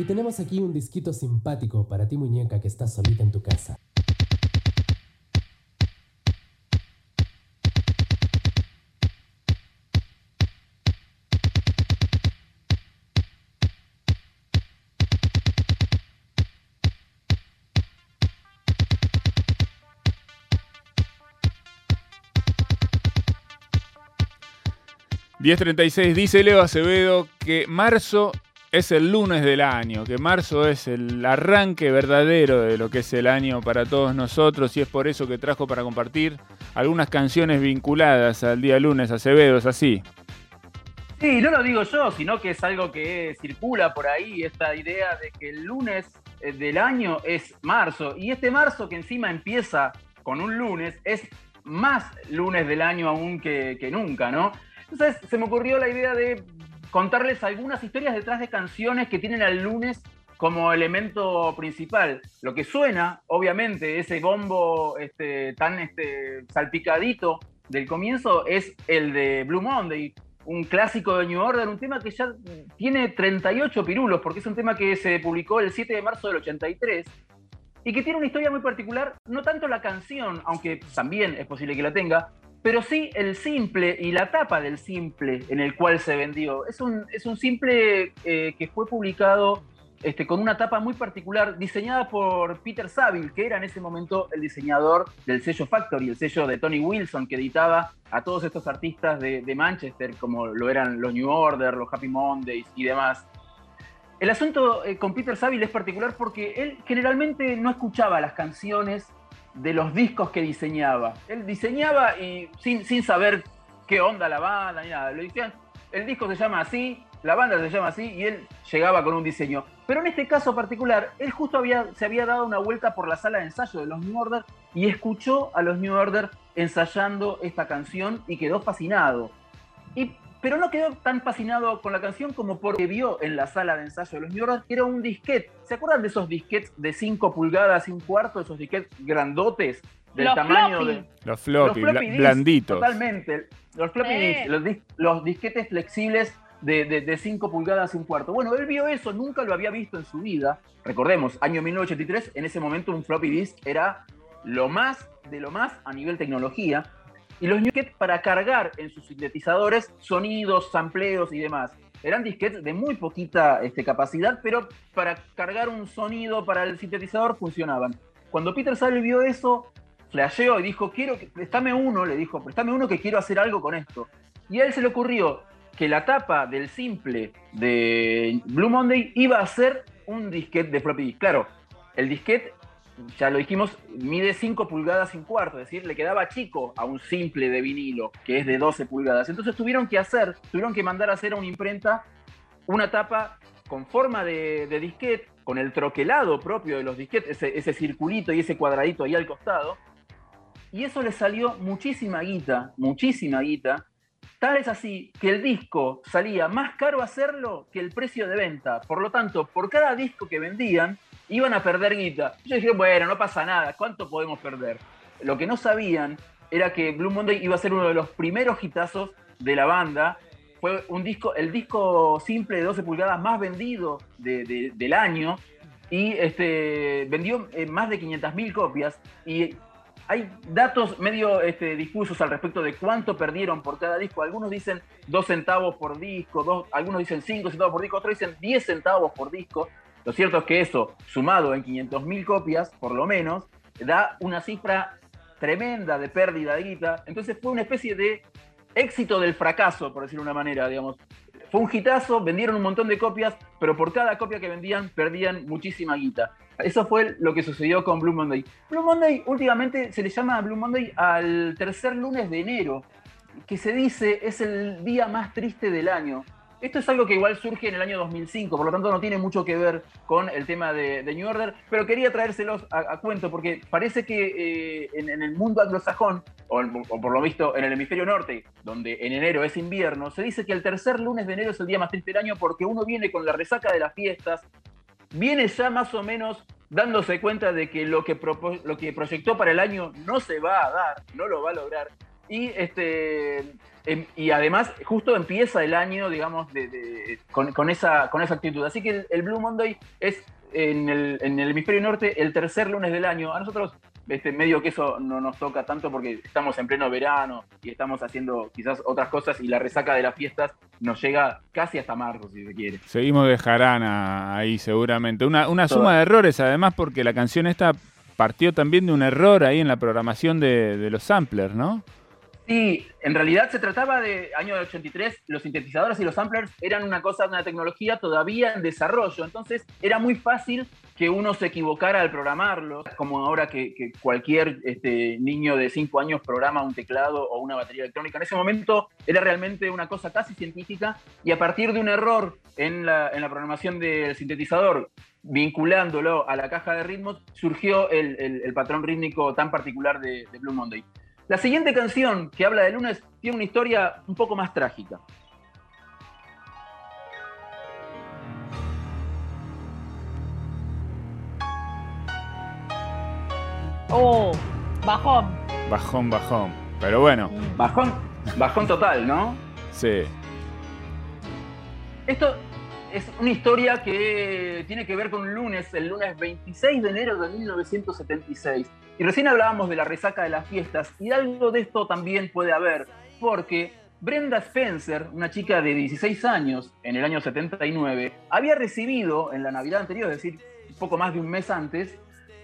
Y tenemos aquí un disquito simpático para ti muñeca que estás solita en tu casa. 10.36 dice Leo Acevedo que marzo es el lunes del año, que marzo es el arranque verdadero de lo que es el año para todos nosotros y es por eso que trajo para compartir algunas canciones vinculadas al día lunes. Acevedo, ¿es así? Sí, no lo digo yo, sino que es algo que circula por ahí, esta idea de que el lunes eh, del año es marzo y este marzo que encima empieza con un lunes es más lunes del año aún que, que nunca, ¿no? Entonces se me ocurrió la idea de contarles algunas historias detrás de canciones que tienen al lunes como elemento principal. Lo que suena, obviamente, ese bombo este, tan este, salpicadito del comienzo es el de Blue Monday, un clásico de New Order, un tema que ya tiene 38 pirulos, porque es un tema que se publicó el 7 de marzo del 83 y que tiene una historia muy particular, no tanto la canción, aunque también es posible que la tenga, pero sí el simple y la tapa del simple en el cual se vendió. Es un, es un simple eh, que fue publicado este, con una tapa muy particular, diseñada por Peter Saville, que era en ese momento el diseñador del sello Factory, el sello de Tony Wilson, que editaba a todos estos artistas de, Manchester, como lo eran los New Order, los Happy Mondays y demás. El asunto eh, con Peter Saville es particular porque él generalmente no escuchaba las canciones de los discos que diseñaba. Él diseñaba y sin, sin saber qué onda la banda ni nada. Lo decían, el disco se llama así, la banda se llama así y él llegaba con un diseño. Pero en este caso particular, él justo había, se había dado una vuelta por la sala de ensayo de los New Order y escuchó a los New Order ensayando esta canción y quedó fascinado. Y pero no quedó tan fascinado con la canción como porque vio en la sala de ensayo de los New que era un disquete. ¿Se acuerdan de esos disquetes de 5 pulgadas y un cuarto? Esos disquetes grandotes del tamaño de. Los floppy, blanditos. Totalmente. Los floppy los, disquetes flexibles de 5 pulgadas y un cuarto. Bueno, él vio eso, nunca lo había visto en su vida. Recordemos, año 1983, en ese momento un floppy disk era lo más de lo más a nivel tecnología y los disquetes para cargar en sus sintetizadores sonidos, sampleos y demás. Eran disquetes de muy poquita este, capacidad, pero para cargar un sonido para el sintetizador funcionaban. Cuando Peter Saville vio eso, flasheó y dijo, quiero, préstame uno, le dijo, préstame uno que quiero hacer algo con esto. Y a él se le ocurrió que la tapa del simple de Blue Monday iba a ser un disquete de floppy. Claro, el disquete ya lo dijimos, mide 5 pulgadas un cuarto, es decir, le quedaba chico a un simple de vinilo, que es de 12 pulgadas. Entonces tuvieron que hacer, tuvieron que mandar a hacer a una imprenta una tapa con forma de, disquete, con el troquelado propio de los disquetes, ese, circulito y ese cuadradito ahí al costado. Y eso le salió muchísima guita, muchísima guita. Tal es así que el disco salía más caro hacerlo que el precio de venta. Por lo tanto, por cada disco que vendían, iban a perder guita. Yo dije, bueno, no pasa nada, ¿cuánto podemos perder? Lo que no sabían era que Blue Monday iba a ser uno de los primeros hitazos de la banda. Fue un disco, el disco simple de 12 pulgadas más vendido del año y este, vendió eh, más de 500.000 copias. Y hay datos medio este, difusos al respecto de cuánto perdieron por cada disco. Algunos dicen 2 centavos por disco, algunos dicen 5 centavos por disco, otros dicen 10 centavos por disco. Lo cierto es que eso, sumado en 500.000 copias, por lo menos, da una cifra tremenda de pérdida de guita. Entonces fue una especie de éxito del fracaso, por decirlo de una manera, digamos. Fue un hitazo, vendieron un montón de copias, pero por cada copia que vendían, perdían muchísima guita. Eso fue lo que sucedió con Blue Monday. Blue Monday últimamente se le llama Blue Monday al tercer lunes de enero, que se dice es el día más triste del año. Esto es algo que igual surge en el año 2005, por lo tanto no tiene mucho que ver con el tema de, New Order, pero quería traérselos a, cuento porque parece que eh, en, el mundo anglosajón, o, o, por lo visto en el hemisferio norte, donde en enero es invierno, se dice que el tercer lunes de enero es el día más triste del año porque uno viene con la resaca de las fiestas, viene ya más o menos dándose cuenta de que lo que, lo que proyectó para el año no se va a dar, no lo va a lograr, Y este em, y además justo empieza el año, digamos, con, esa, con esa actitud. Así que el, Blue Monday es en el, en el hemisferio norte el tercer lunes del año. A nosotros este, medio que eso no nos toca tanto porque estamos en pleno verano y estamos haciendo quizás otras cosas y la resaca de las fiestas nos llega casi hasta marzo, si se quiere. Seguimos de jarana ahí seguramente. Una, una suma de errores además porque la canción esta partió también de un error ahí en la programación de, de los samplers, ¿no? Sí, en realidad se trataba de año 83, los sintetizadores y los samplers eran una cosa, una tecnología todavía en desarrollo, entonces era muy fácil que uno se equivocara al programarlo, como ahora que, cualquier este, niño de 5 años programa un teclado o una batería electrónica. En ese momento era realmente una cosa casi científica y a partir de un error en la, programación del sintetizador, vinculándolo a la caja de ritmos, surgió el, patrón rítmico tan particular de Blue Monday. La siguiente canción que habla de lunes tiene una historia un poco más trágica. Oh, bajón. Bajón, bajón. Pero bueno. Bajón, bajón total, ¿no? Sí. Esto es una historia que tiene que ver con un lunes, el lunes 26 de enero de 1976. Y recién hablábamos de la resaca de las fiestas, y algo de esto también puede haber, porque Brenda Spencer, una chica de 16 años en el año 79, había recibido en la Navidad anterior, es decir, poco más de un mes antes,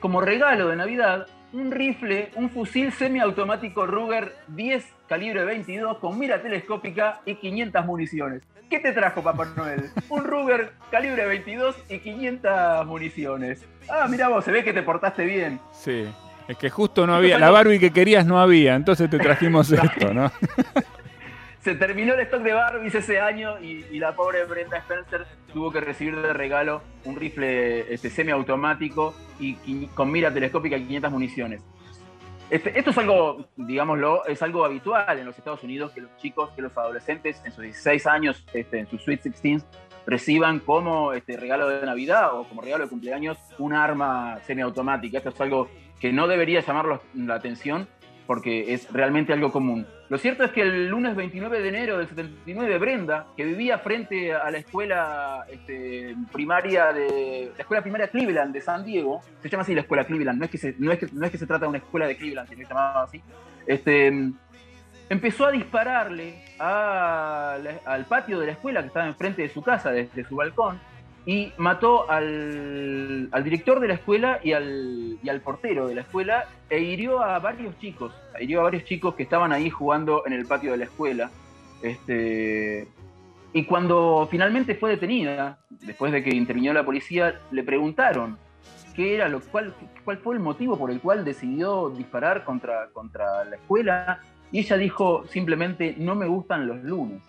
como regalo de Navidad, un rifle, un fusil semiautomático Ruger 10 calibre 22 con mira telescópica y 500 municiones. ¿Qué te trajo Papá Noel? Un Ruger calibre 22 y 500 municiones. Ah, mira vos, se ve que te portaste bien. Sí. Es que justo no había, la Barbie que querías no había, entonces te trajimos esto, ¿no? Se terminó el stock de Barbies ese año y, la pobre Brenda Spencer tuvo que recibir de regalo un rifle este, semiautomático y, con mira telescópica y 500 municiones. Este, esto es algo, digámoslo, es algo habitual en los Estados Unidos que los chicos, que los adolescentes en sus 16 años, este, en sus Sweet 16, reciban como este, regalo de Navidad o como regalo de cumpleaños un arma semiautomática. Esto es algo que no debería llamar la atención porque es realmente algo común. Lo cierto es que el lunes 29 de enero del 79, Brenda, que vivía frente a la escuela este, primaria de la escuela primaria Cleveland de San Diego, se llama así la escuela Cleveland, no es que se, no es que, no es que se trata de una escuela de Cleveland, sino que se llamaba así, este, empezó a dispararle al patio de la escuela que estaba enfrente de su casa, desde su balcón, y mató al, director de la escuela y al, y al, portero de la escuela e hirió a varios chicos, hirió a varios chicos que estaban ahí jugando en el patio de la escuela. Este, y cuando finalmente fue detenida, después de que intervino la policía, le preguntaron qué era lo cual, cuál fue el motivo por el cual decidió disparar contra, contra la escuela, y ella dijo simplemente no me gustan los lunes.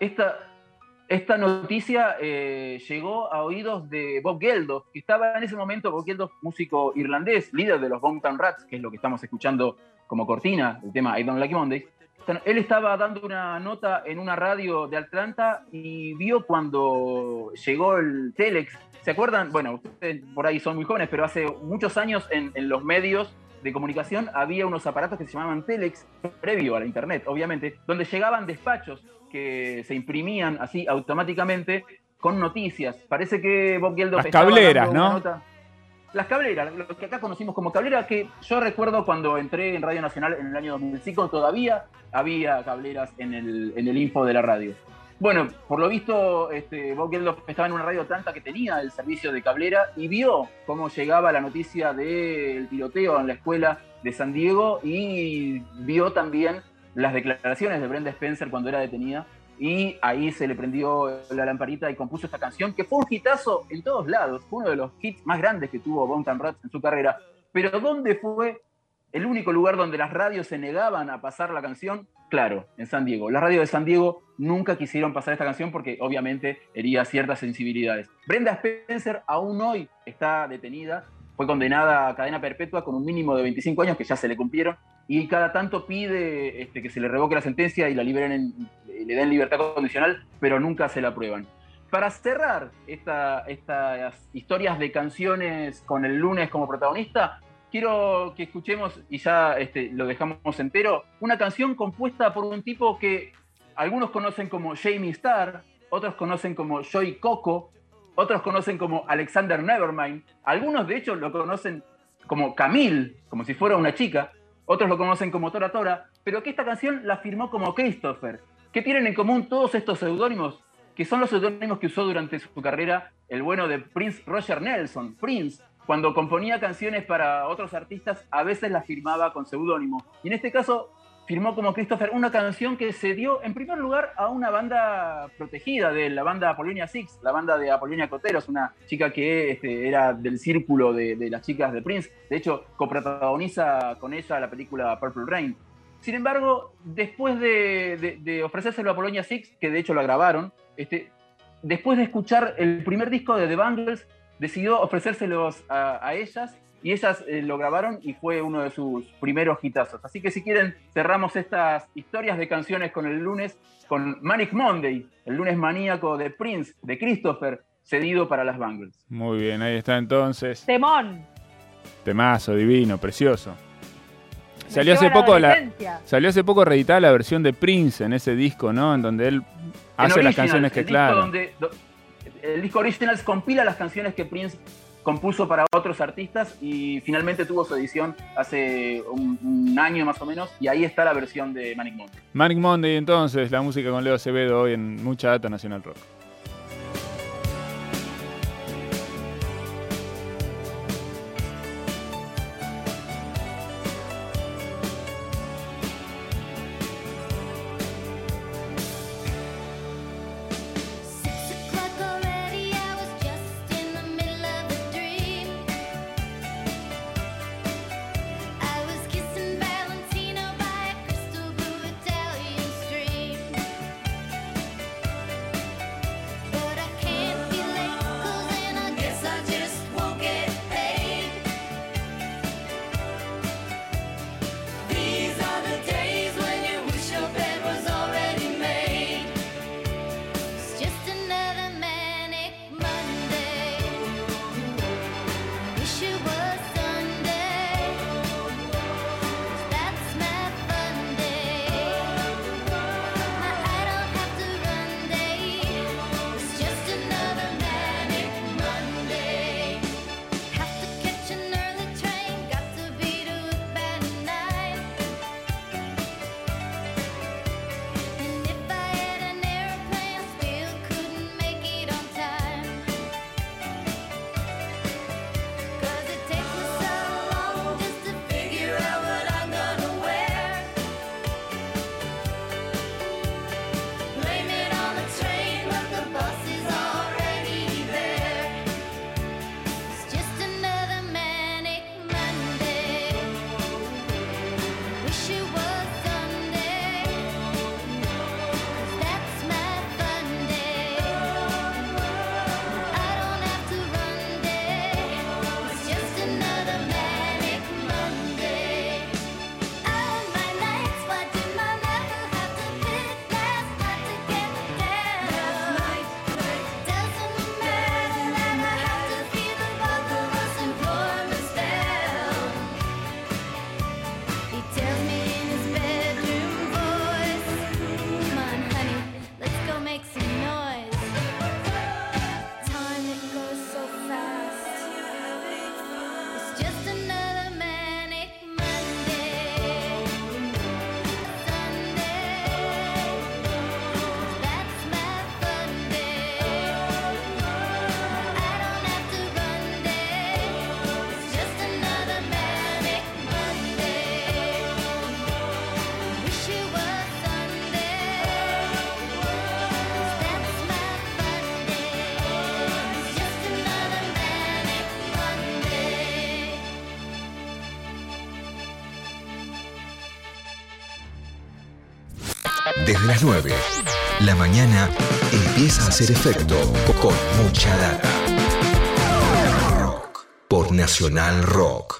Esta, esta noticia eh, llegó a oídos de Bob Geldof, que estaba en ese momento, Bob Geldof, músico irlandés, líder de los Boomtown Rats, que es lo que estamos escuchando como cortina, el tema I Don't Like Mondays. Él estaba dando una nota en una radio de Atlanta y vio cuando llegó el Telex. ¿Se acuerdan? Bueno, ustedes por ahí son muy jóvenes, pero hace muchos años en, en los medios de comunicación había unos aparatos que se llamaban Telex, previo a la Internet, obviamente, donde llegaban despachos que se imprimían así automáticamente con noticias. Parece que Bob Geldof Las cableras, ¿no? Las cableras, lo que acá conocimos como cableras, que yo recuerdo cuando entré en Radio Nacional en el año 2005, todavía había cableras en el, en el info de la radio. Bueno, por lo visto, este, Bob Geldof estaba en una radio tanta que tenía el servicio de cablera y vio cómo llegaba la noticia del tiroteo en la escuela de San Diego y vio también las declaraciones de Brenda Spencer cuando era detenida y ahí se le prendió la lamparita y compuso esta canción que fue un hitazo en todos lados, fue uno de los hits más grandes que tuvo Bontan Rats en su carrera. Pero ¿dónde fue el único lugar donde las radios se negaban a pasar la canción? Claro, en San Diego. Las radios de San Diego nunca quisieron pasar esta canción porque obviamente hería ciertas sensibilidades. Brenda Spencer aún hoy está detenida, fue condenada a cadena perpetua con un mínimo de 25 años que ya se le cumplieron y cada tanto pide este, que se le revoque la sentencia y la liberen le den libertad condicional, pero nunca se la aprueban. Para cerrar estas historias de canciones con el lunes como protagonista, quiero que escuchemos, y ya este, lo dejamos entero, una canción compuesta por un tipo que algunos conocen como Jamie Starr, otros conocen como Joy Coco, otros conocen como Alexander Nevermind, algunos de hecho lo conocen como Camille, como si fuera una chica, otros lo conocen como Tora Tora, pero que esta canción la firmó como Christopher. ¿Qué tienen en común todos estos seudónimos? Que son los seudónimos que usó durante su carrera el bueno de Prince Roger Nelson, Prince, cuando componía canciones para otros artistas, a veces las firmaba con seudónimo. Y en este caso, firmó como Christopher una canción que se dio en primer lugar a una banda protegida de la banda Apollonia Six, la banda de Apollonia Coteros, una chica que este, era del círculo de, las chicas de Prince. De hecho, coprotagoniza con ella la película Purple Rain. Sin embargo, después de, ofrecérselo a Apollonia Six, que de hecho la grabaron, este, después de escuchar el primer disco de The Bangles, decidió ofrecérselos a, ellas y ellas eh, lo grabaron y fue uno de sus primeros hitazos. Así que si quieren, cerramos estas historias de canciones con el lunes, con Manic Monday, el lunes maníaco de Prince, de Christopher, cedido para las Bangles. Muy bien, ahí está entonces. Temón. Temazo, divino, precioso. salió hace poco la, salió hace poco reeditada la versión de Prince en ese disco, ¿no? En donde él hace las canciones que claro el disco Originals compila las canciones que Prince compuso para otros artistas y finalmente tuvo su edición hace un, año más o menos y ahí está la versión de Manic Monday. Manic Monday entonces, la música con Leo Acevedo hoy en mucha data nacional rock. Desde las 9, la mañana empieza a hacer efecto con mucha data. Por Nacional Rock.